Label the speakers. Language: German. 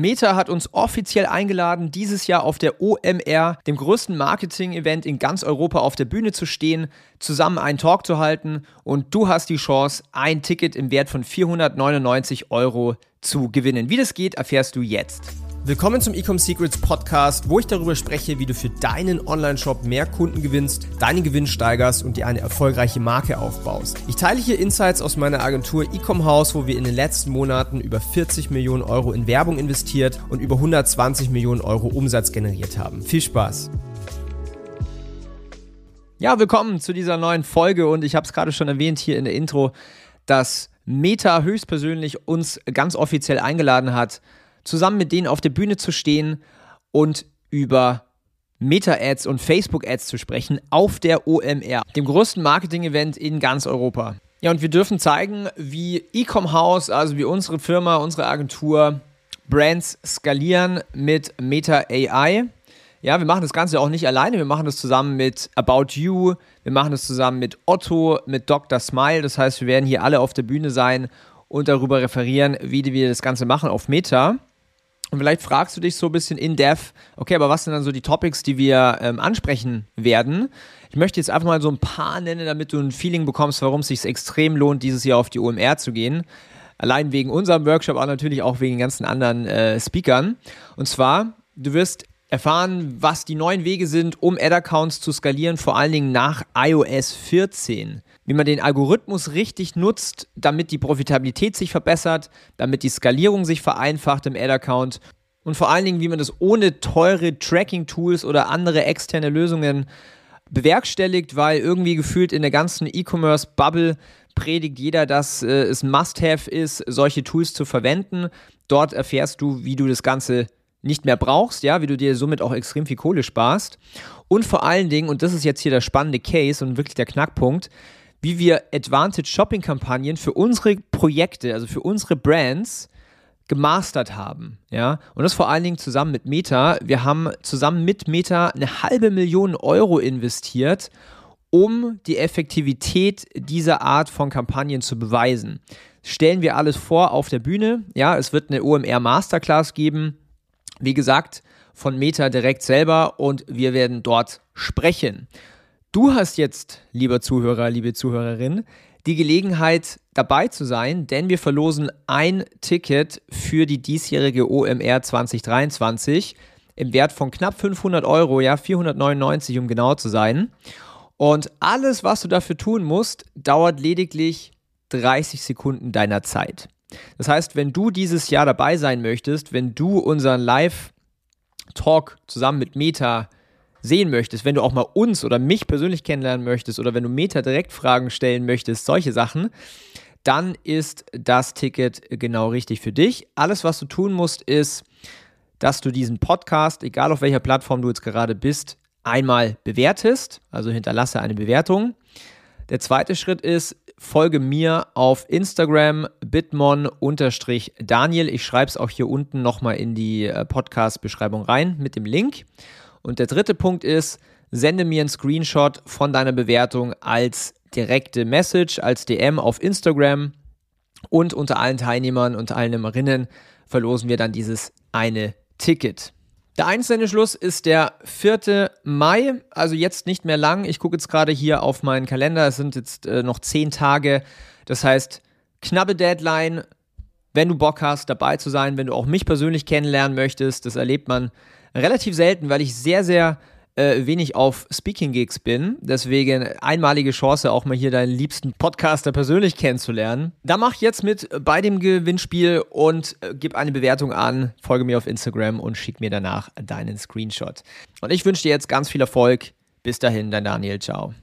Speaker 1: Meta hat uns offiziell eingeladen, dieses Jahr auf der OMR, dem größten Marketing-Event in ganz Europa, auf der Bühne zu stehen, zusammen einen Talk zu halten und du hast die Chance, ein Ticket im Wert von 499 Euro zu gewinnen. Wie das geht, erfährst du jetzt.
Speaker 2: Willkommen zum Ecom Secrets Podcast, wo ich darüber spreche, wie du für deinen Online-Shop mehr Kunden gewinnst, deinen Gewinn steigerst und dir eine erfolgreiche Marke aufbaust. Ich teile hier Insights aus meiner Agentur Ecom House, wo wir in den letzten Monaten über 40 Millionen Euro in Werbung investiert und über 120 Millionen Euro Umsatz generiert haben. Viel Spaß!
Speaker 1: Ja, willkommen zu dieser neuen Folge und ich habe es gerade schon erwähnt hier in der Intro, dass Meta höchstpersönlich uns ganz offiziell eingeladen hat, zusammen mit denen auf der Bühne zu stehen und über Meta-Ads und Facebook-Ads zu sprechen auf der OMR, dem größten Marketing-Event in ganz Europa. Ja, und wir dürfen zeigen, wie Ecom House, also wie unsere Firma, unsere Agentur, Brands skalieren mit Meta AI. Ja, wir machen das Ganze auch nicht alleine, wir machen das zusammen mit About You, wir machen das zusammen mit Otto, mit Dr. Smile. Das heißt, wir werden hier alle auf der Bühne sein und darüber referieren, wie wir das Ganze machen auf Meta. Und vielleicht fragst du dich so ein bisschen in depth, okay, aber was sind dann so die Topics, die wir ähm, ansprechen werden? Ich möchte jetzt einfach mal so ein paar nennen, damit du ein Feeling bekommst, warum es sich extrem lohnt, dieses Jahr auf die OMR zu gehen. Allein wegen unserem Workshop, aber natürlich auch wegen ganzen anderen äh, Speakern. Und zwar, du wirst erfahren, was die neuen Wege sind, um Ad-Accounts zu skalieren, vor allen Dingen nach iOS 14 wie man den Algorithmus richtig nutzt, damit die Profitabilität sich verbessert, damit die Skalierung sich vereinfacht im Ad-Account und vor allen Dingen, wie man das ohne teure Tracking-Tools oder andere externe Lösungen bewerkstelligt, weil irgendwie gefühlt in der ganzen E-Commerce-Bubble predigt jeder, dass äh, es Must-Have ist, solche Tools zu verwenden. Dort erfährst du, wie du das Ganze nicht mehr brauchst, ja, wie du dir somit auch extrem viel Kohle sparst. Und vor allen Dingen, und das ist jetzt hier der spannende Case und wirklich der Knackpunkt, wie wir Advantage Shopping Kampagnen für unsere Projekte, also für unsere Brands gemastert haben, ja, und das vor allen Dingen zusammen mit Meta. Wir haben zusammen mit Meta eine halbe Million Euro investiert, um die Effektivität dieser Art von Kampagnen zu beweisen. Stellen wir alles vor auf der Bühne, ja, es wird eine OMR Masterclass geben, wie gesagt, von Meta direkt selber und wir werden dort sprechen. Du hast jetzt, lieber Zuhörer, liebe Zuhörerin, die Gelegenheit dabei zu sein, denn wir verlosen ein Ticket für die diesjährige OMR 2023 im Wert von knapp 500 Euro, ja 499 um genau zu sein. Und alles, was du dafür tun musst, dauert lediglich 30 Sekunden deiner Zeit. Das heißt, wenn du dieses Jahr dabei sein möchtest, wenn du unseren Live-Talk zusammen mit Meta sehen möchtest, wenn du auch mal uns oder mich persönlich kennenlernen möchtest oder wenn du Meta direkt Fragen stellen möchtest, solche Sachen, dann ist das Ticket genau richtig für dich. Alles, was du tun musst, ist, dass du diesen Podcast, egal auf welcher Plattform du jetzt gerade bist, einmal bewertest, also hinterlasse eine Bewertung. Der zweite Schritt ist, folge mir auf Instagram bitmon-daniel. Ich schreibe es auch hier unten nochmal in die äh, Podcast-Beschreibung rein mit dem Link. Und der dritte Punkt ist, sende mir einen Screenshot von deiner Bewertung als direkte Message, als DM auf Instagram und unter allen Teilnehmern und Teilnehmerinnen verlosen wir dann dieses eine Ticket. Der einzelne Schluss ist der 4. Mai, also jetzt nicht mehr lang. Ich gucke jetzt gerade hier auf meinen Kalender. Es sind jetzt äh, noch zehn Tage. Das heißt, knappe Deadline. Wenn du Bock hast, dabei zu sein, wenn du auch mich persönlich kennenlernen möchtest, das erlebt man relativ selten, weil ich sehr, sehr äh, wenig auf Speaking-Gigs bin. Deswegen einmalige Chance, auch mal hier deinen liebsten Podcaster persönlich kennenzulernen. Da mach jetzt mit bei dem Gewinnspiel und äh, gib eine Bewertung an, folge mir auf Instagram und schick mir danach deinen Screenshot. Und ich wünsche dir jetzt ganz viel Erfolg. Bis dahin, dein Daniel. Ciao.